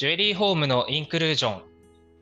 ジュエリーホームのインクルージョン。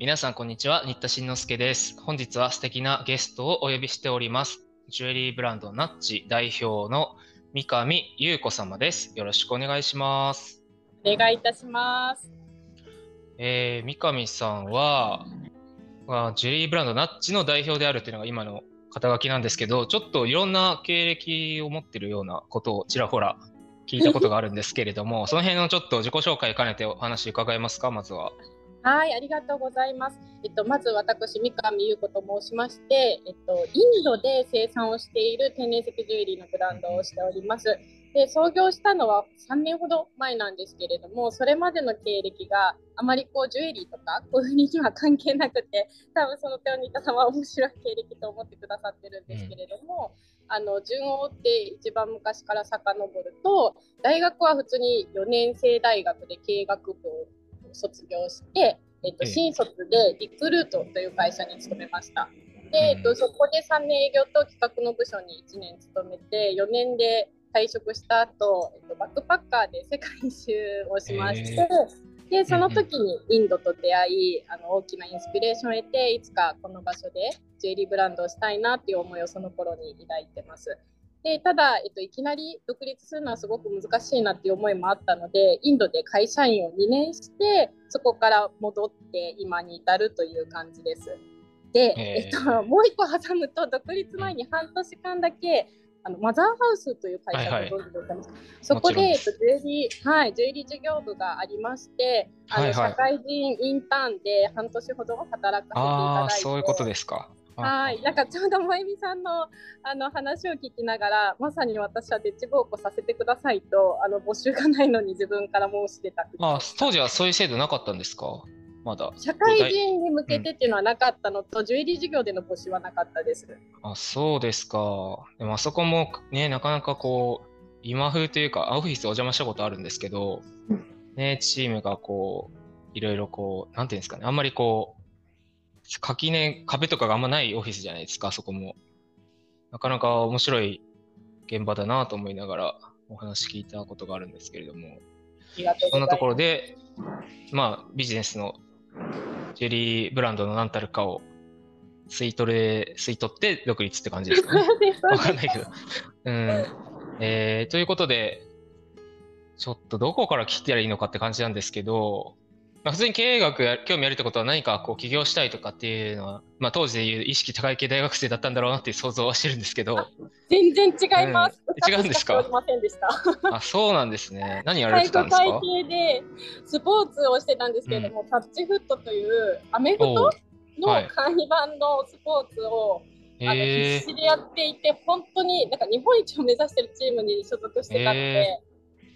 皆さん、こんにちは。新田慎之介です。本日は素敵なゲストをお呼びしております。ジュエリーブランドナッチ代表の三上優子様です。よろしくお願いします。お願いいたします。えー、三上さんは、まあ、ジュエリーブランドナッチの代表であるっていうのが今の肩書きなんですけど、ちょっといろんな経歴を持ってるようなことをちらほら聞いたことがあるんですけれども、その辺のちょっと自己紹介兼ねてお話伺えますか、まずは。はい、ありがとうございます。えっと、まず私、三上優子と申しまして、えっと、インドで生産をしている天然石ジュエリーのブランドをしております。で、創業したのは3年ほど前なんですけれども、それまでの経歴があまりこうジュエリーとかこういうふうには関係なくて、多分その手を似たさんは面白い経歴と思ってくださってるんですけれども、あの順を追って一番昔から遡ると、大学は普通に4年生大学で経営学部を卒業して、えっと、ええ。新卒でリクルートという会社に勤めました。で、えっと、うんそこで3年営業と企画の部署に1年勤めて、4年で退職した後、えっと、バックパッカーで世界一周をしまして、えで、その時にインドと出会い、あの大きなインスピレーションを得て、いつかこの場所でジュエリーブランドをしたいなっていう思いをその頃に抱いてます。でただ、えっと、いきなり独立するのはすごく難しいなっていう思いもあったのでインドで会社員を2年してそこから戻って今に至るという感じです。で、えーえっと、もう一個挟むと独立前に半年間だけあのマザーハウスという会社はいはいをご存知ですかねそこで、もちろんですえっと、ジュエリー、はい、ジュエリー事業部がありまして、あのはいはい社会人インターンで半年ほど働かせていただいて、そういうことですか。あはい、なんかちょうど萌美さんのあの話を聞きながら、まさに私はデッチ奉公させてくださいと、あの募集がないのに自分から申してた口あ当時はそういう制度なかったんですか？まだ。社会人に向けてっていうのはなかったのと、ジュエリー事業での募集はなかったです。あ、そうですか。でもあそこもね、なかなかこう、今風というか、オフィスお邪魔したことあるんですけど、ね、チームがこう、いろいろこう、なんていうんですかね、あんまりこう、垣根、壁とかがあんまないオフィスじゃないですか、そこも。なかなか面白い現場だなと思いながらお話聞いたことがあるんですけれども、そんなところで、まあ、ビジネスのジュエリーブランドの何たるかを吸い取れ、吸い取って独立って感じですかね。わかんないけど。うん。えーということで、ちょっとどこから聞いたらいいのかって感じなんですけど、まあ、普通に経営学や興味あるってことは何かこう起業したいとかっていうのは、まあ、当時でいう意識高い系大学生だったんだろうなっていう想像はしてるんですけど、全然違います。うん。違うんですか？あ、そうなんですね。何やられてたんです体か育会系でスポーツをしてたんですけれども、タッチフットというアメフトのはい。簡易版のスポーツを、あのへ必死でやっていて、本当になんか日本一を目指してるチームに所属してたので、へ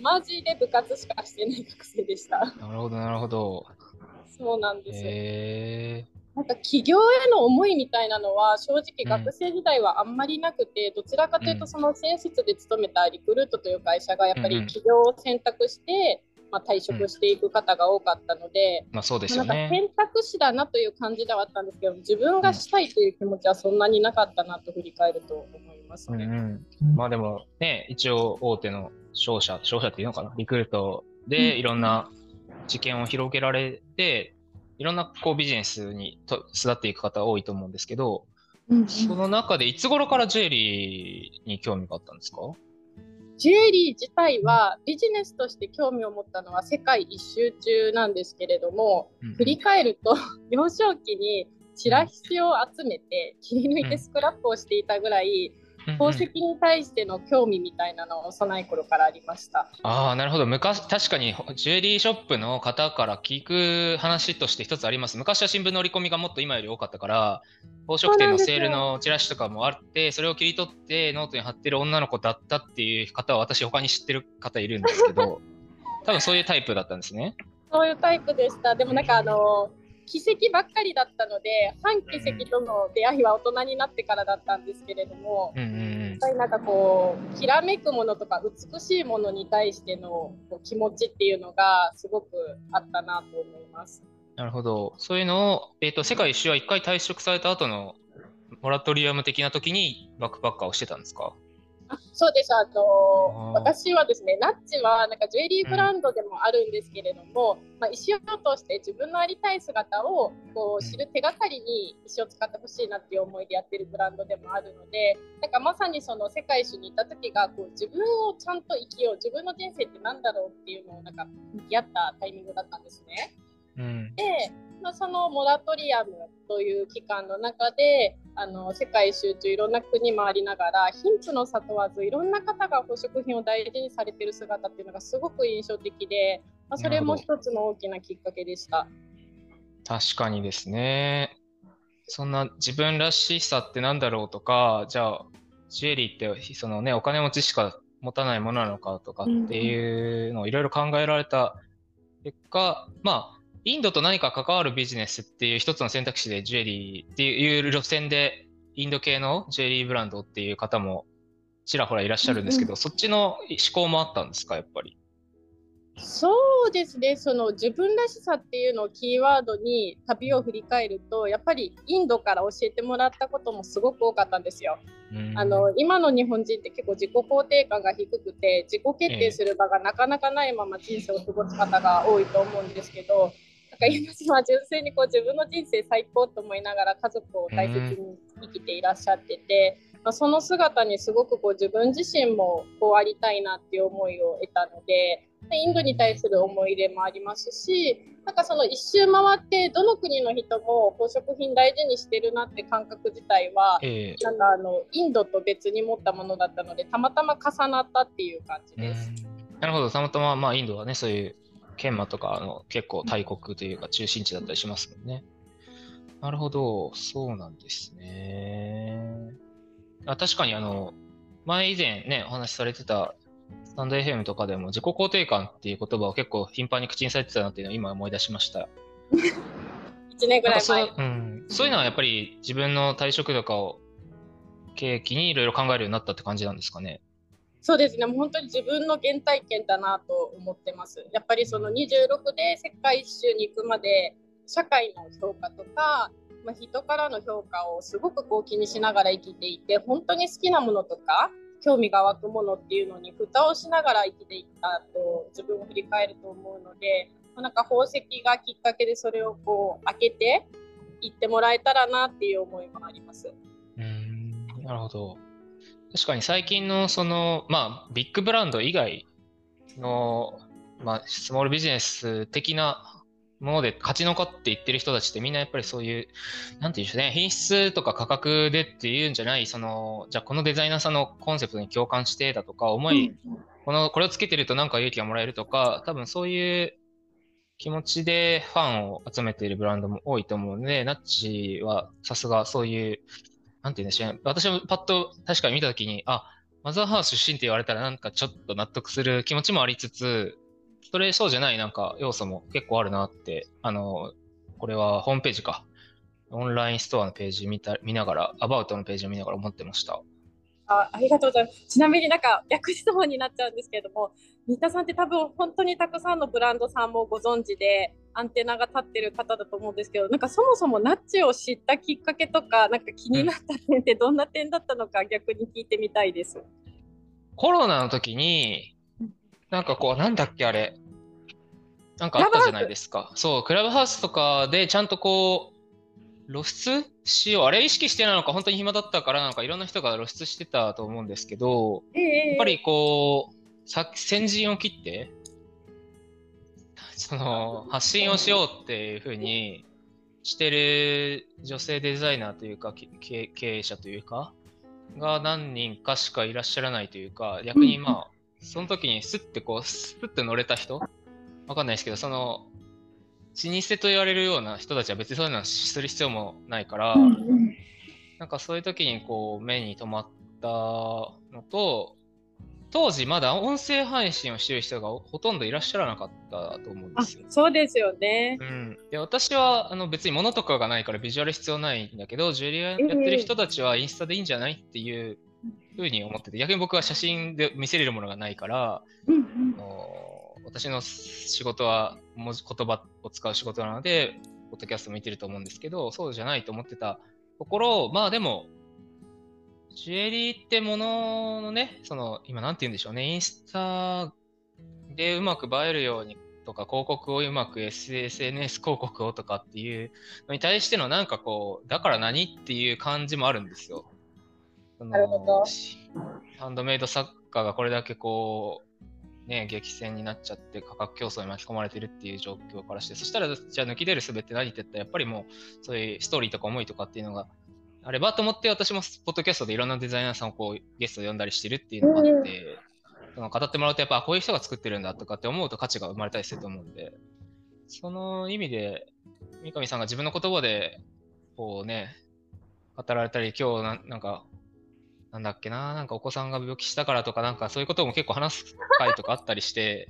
マジで部活しかしてない学生でした。ー、なるほど、なるほど。そうなんですよ。へなんか起業への思いみたいなのは正直うん学生時代はあんまりなくて、どちらかといううんとその先室で勤めたリクルートという会社がやっぱうんうんり起業を選択して、まあ、退職していく方が多かったので、ー、まあそうですなんかよね。選択肢だなという感じではあったんですけど自分がしたいという気持ちはそんなになかったなと振り返ると思いますね。うんうん、まあでもね、一応大手の商社、商社っていうのかな、リクルートでいろんな知見を広げられて、いろんなこうビジネスにと育っていく方多いと思うんですけど、うんその中でいつ頃からジュエリーに興味があったんですか？ジュエリー自体はビジネスとして興味を持ったのは世界一周中なんですけれども、振り返ると 幼少期にチラシを集めて切り抜いてスクラップをしていたぐらい宝石に対しての興味みたいなのは幼い頃からありました。ああ、なるほど。昔、確かにジュエリーショップの方から聞く話として一つあります。昔は新聞の折り込みがもっと今より多かったから、宝飾店のセールのチラシとかもあって、それを切り取ってノートに貼ってる女の子だったっていう方は私他に知ってる方いるんですけど、多分そういうタイプだったんですね。そういうタイプでした。でもなんかあの貴石ばっかりだったので半貴石との出会いは大人になってからだったんですけれども、うんやっぱりなんかこうきらめくものとか美しいものに対しての気持ちっていうのがすごくあったなと思います。なるほど。そういうのを、えっ、と、世界一周は一回退職された後のモラトリアム的な時にバックパッカーをしてたんですか？そうです。あの私はですねナッチはなんかジュエリーブランドでもあるんですけれども、うん、まあ、石を通して自分のありたい姿をこう知る手がかりに石を使ってほしいなっていう思いでやってるブランドでもあるのでなんかまさにその世界一周に行った時がこう自分をちゃんと生きよう自分の人生って何だろうっていうのをなんか向き合ったタイミングだったんですね。うん、で、まあ、そのモラトリアムという期間の中であの世界一周中いろんな国回りながら貧富の差問わずいろんな方が宝飾品を大事にされてる姿っていうのがすごく印象的で、まあ、それも一つの大きなきっかけでした。確かにですね。そんな自分らしさってなんだろうとか、じゃあ、ジュエリーってそのね、お金持ちしか持たないものなのかとかっていうのをいろいろ考えられた結果、まあ、インドと何か関わるビジネスっていう一つの選択肢でジュエリーっていう路線でインド系のジュエリーブランドっていう方もちらほらいらっしゃるんですけど、うん、そっちの思考もあったんですか、やっぱり。そうですね、その自分らしさっていうのをキーワードに旅を振り返ると、やっぱりインドから教えてもらったこともすごく多かったんですよ。あの今の日本人って結構自己肯定感が低くて、自己決定する場がなかなかないまま人生を過ごす方が多いと思うんですけど、なんか今は純粋にこう自分の人生最高と思いながら家族を大切に生きていらっしゃってて、まあ、その姿にすごくこう自分自身もこうありたいなっていう思いを得たのでインドに対する思い入れもありますしなんかその一周回ってどの国の人も宝飾品大事にしてるなって感覚自体は、えー、なんかあのインドと別に持ったものだったのでたまたま重なったっていう感じです。なるほど。たまたま、まあ、インドはねそういう研磨とかの結構大国というか中心地だったりしますもんね。なるほど、そうなんですね。あ確かにあの、前以前ね、お話しされてたスタンド FM とかでも自己肯定感っていう言葉を結構頻繁に口にされてたなっていうのを今思い出しました。1年ぐらい前。うん、そういうのはやっぱり自分の退職とかを契機にいろいろ考えるようになったって感じなんですかね。そうですね、もう本当に自分の原体験だなと思ってます。やっぱりその26で世界一周に行くまで、社会の評価とか、まあ、人からの評価をすごくこう気にしながら生きていて、本当に好きなものとか、興味が湧くものっていうのに蓋をしながら生きていったと自分を振り返ると思うので、なんか宝石がきっかけでそれをこう開けていってもらえたらなっていう思いもあります。うんなるほど。確かに最近のその、まあ、ビッグブランド以外の、まあ、スモールビジネス的なもので勝ち残っていってる人たちってみんなやっぱりそういう、なんていうんでしょうね、品質とか価格でっていうんじゃない、その、じゃあこのデザイナーさんのコンセプトに共感してだとか、思い、この、これをつけてるとなんか勇気がもらえるとか、多分そういう気持ちでファンを集めているブランドも多いと思うので、ナッチはさすがそういうなんて言うんでしょう私もパッと確かに見たときに、あ、マザーハウス出身って言われたらなんかちょっと納得する気持ちもありつつ、それそうじゃないなんか要素も結構あるなって、あの、これはホームページか。オンラインストアのページ見た見ながら、アバウトのページを見ながら思ってました。あありがとうございます。ちなみになんか略質問になっちゃうんですけれども、新田さんって多分本当にたくさんのブランドさんもご存知で、アンテナが立ってる方だと思うんですけど、なんかそもそもナッチを知ったきっかけとか、なんか気になった点ってどんな点だったのか逆に聞いてみたいです。コロナの時に、なんかこう、なんだっけあれ、なんかあったじゃないですか。そう、クラブハウスとかでちゃんとこう、露出しよう。あれ意識してなのか、本当に暇だったからなのか、いろんな人が露出してたと思うんですけど、えー、やっぱりこう、先陣を切って、その発信をしようっていうふうにしてる女性デザイナーというか経営者というかが何人かしかいらっしゃらないというか逆にまあその時にスッてこうスッて乗れた人わかんないですけどその老舗と言われるような人たちは別にそういうのする必要もないから、なんかそういう時にこう目に留まったのと当時まだ音声配信をしてる人がほとんどいらっしゃらなかったと思うんですよ。そうですよね。うん、で私はあの別に物とかがないからビジュアル必要ないんだけど、ジュリアやってる人たちはインスタでいいんじゃないっていうふうに思ってて、逆に僕は写真で見せれるものがないから、私の仕事は文字言葉を使う仕事なので、ポッドキャスト見てると思うんですけど、そうじゃないと思ってたところ、まあでも、ジュエリーってもののね、その、今なんて言うんでしょうね、インスタでうまく映えるようにとか、広告をうまく SNS 広告をとかっていうのに対してのなんかこう、だから何っていう感じもあるんですよ。なるほど。ハンドメイド作家がこれだけこう、ね、激戦になっちゃって価格競争に巻き込まれてるっていう状況からして、そしたらじゃあ抜き出るすべって何って言ったら、やっぱりもうそういうストーリーとか思いとかっていうのがあればと思って私もポッドキャストでいろんなデザイナーさんをこうゲストで呼んだりしてるっていうのがあって、その語ってもらうとやっぱこういう人が作ってるんだとかって思うと価値が生まれたりすると思うんで、その意味で三上さんが自分の言葉でこうね、語られたり、今日ななんか、なんだっけな、なんかお子さんが病気したからとか、なんかそういうことも結構話す回とかあったりして、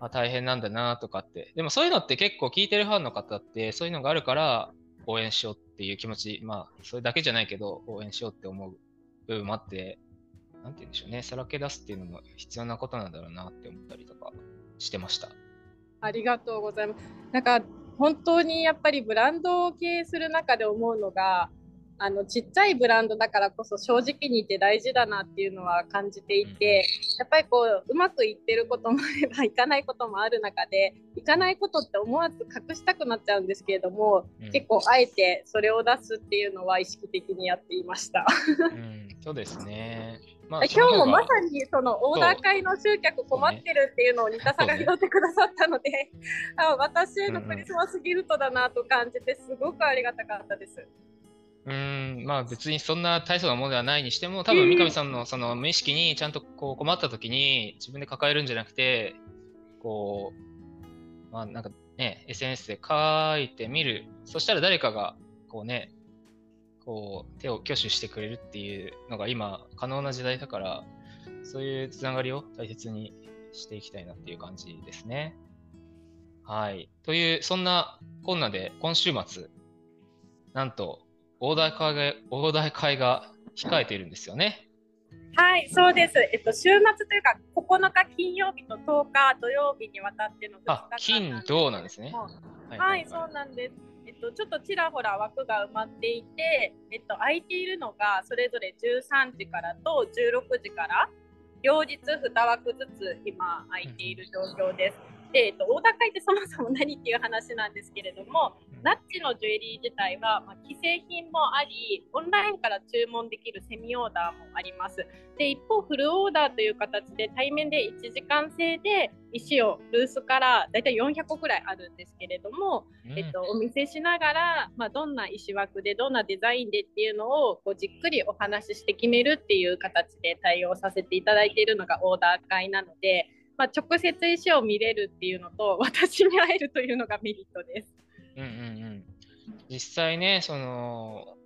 あ大変なんだなとかって。でもそういうのって結構聞いてるファンの方ってそういうのがあるから応援しようっていう気持ち、まあ、それだけじゃないけど、応援しようって思う部分もあって、なんて言うんでしょうね、さらけ出すっていうのも必要なことなんだろうなって思ったりとかしてました。ありがとうございます。なんか、本当にやっぱりブランドを経営する中で思うのが、あのちっちゃいブランドだからこそ正直に言って大事だなっていうのは感じていてやっぱりこううまくいってることもあればいかないこともある中でいかないことって思わず隠したくなっちゃうんですけれども、うん、結構あえてそれを出すっていうのは意識的にやっていました。うん、そうですねまあ、今日もまさにそのオーダー会の集客困ってるっていうのを三田さんが拾ってくださったので、ね、私へのクリスマスギフトだなと感じてすごくありがたかったです。うん、まあ別にそんな大層なものではないにしても、多分三上さんのその無意識にちゃんとこう困った時に自分で抱えるんじゃなくて、こう、まあなんかね、SNS で書いてみる。そしたら誰かがこうね、こう手を挙手してくれるっていうのが今可能な時代だから、そういうつながりを大切にしていきたいなっていう感じですね。はい。という、そんなこんなで今週末、なんと大台会が大台会が控えているんですよね。はい、そうです。えっと、週末というか、9日金曜日と10日土曜日にわたっての2日間金、土なんですね。はい、はい、そうなんです。えっと、ちょっとちらほら枠が埋まっていて、えっと、空いているのがそれぞれ13時からと16時から、両日2枠ずつ今空いている状況です。で、えっと、大高いってそもそも何っていう話なんですけれども、ナッチのジュエリー自体は、まあ、既製品もあり、オンラインから注文できるセミオーダーもあります。で、一方、フルオーダーという形で対面で1時間制で石をルースからだいたい400個ぐらいあるんですけれども、うん、えっと、お見せしながら、まあ、どんな石枠でどんなデザインでっていうのをこうじっくりお話しして決めるっていう形で対応させていただいているのがオーダー会なので、まあ、直接石を見れるっていうのと 私に会えるというのがメリットです。うんうんうん、実際ねその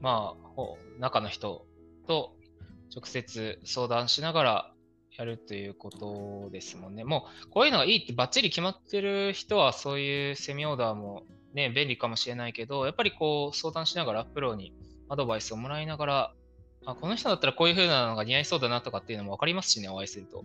まあ中の人と直接相談しながらやるということですもんね。もうこういうのがいいってばっちり決まってる人はそういうセミオーダーもね便利かもしれないけどやっぱりこう相談しながらプロにアドバイスをもらいながらあこの人だったらこういう風なのが似合いそうだなとかっていうのも分かりますしねお会いすると。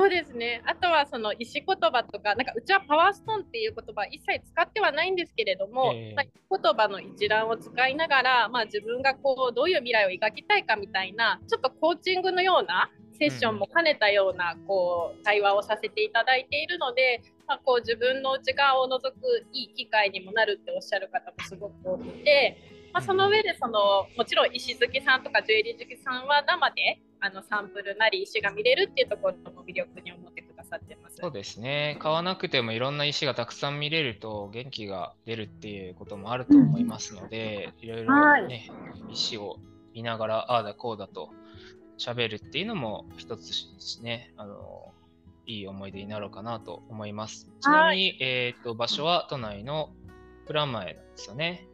そうですね。あとはその石言葉とか、なんかうちはパワーストーンっていう言葉一切使ってはないんですけれども、えー、言葉の一覧を使いながら、まあ、自分がこうどういう未来を描きたいかみたいな、ちょっとコーチングのようなセッションも兼ねたようなこう対話をさせていただいているので、まあ、こう自分の内側を覗くいい機会にもなるっておっしゃる方もすごく多くて、まあ、その上でそのもちろん石好きさんとかジュエリー好きさんは生であのサンプルなり石が見れるっていうところも魅力に思ってくださってます。そうですね。買わなくてもいろんな石がたくさん見れると元気が出るっていうこともあると思いますので、いろいろね、はい、石を見ながらああだこうだと喋るっていうのも一つね、あのいい思い出になろうかなと思います。ちなみに、はい、えっ、と場所は都内の蔵前なんですよね。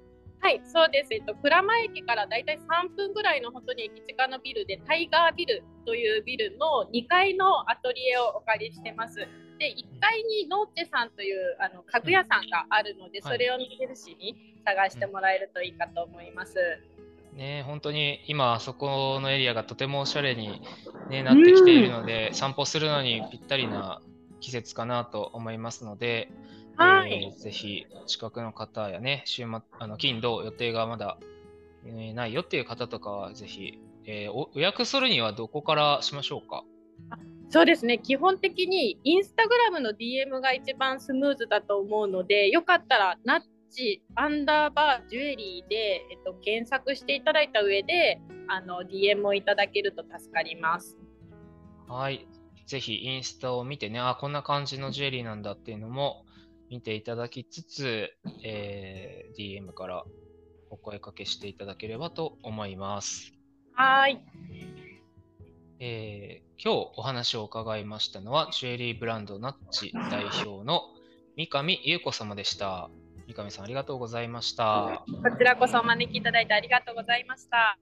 はい、そうです。えっと、鞍馬駅からだいたい3分ぐらいの本当に駅近のビルで、タイガービルというビルの2階のアトリエをお借りしてます。で、1階にノーチェさんというあの家具屋さんがあるので、それを見てるしに探してもらえるといいかと思います。ね、本当に今、あそこのエリアがとてもおしゃれに、ね、なってきているので、散歩するのにぴったりな季節かなと思いますので、はい、えー、ぜひ近くの方やね、週末、あの金、土予定がまだ、えー、ないよっていう方とかは、ぜひ、えー、お予約するにはどこからしましょうか？そうですね。基本的にインスタグラムの DM が一番スムーズだと思うのでよかったらナッチアンダーバージュエリーで、えっと、検索していただいた上であの DM をいただけると助かります。はい。ぜひインスタを見てねあこんな感じのジュエリーなんだっていうのも見ていただきつつ、えー、DM からお声かけしていただければと思います。はい。えー、今日お話を伺いましたのは、ジュエリーブランドナッチ代表の三上優子様でした。三上さん、ありがとうございました。こちらこそお招きいただいてありがとうございました。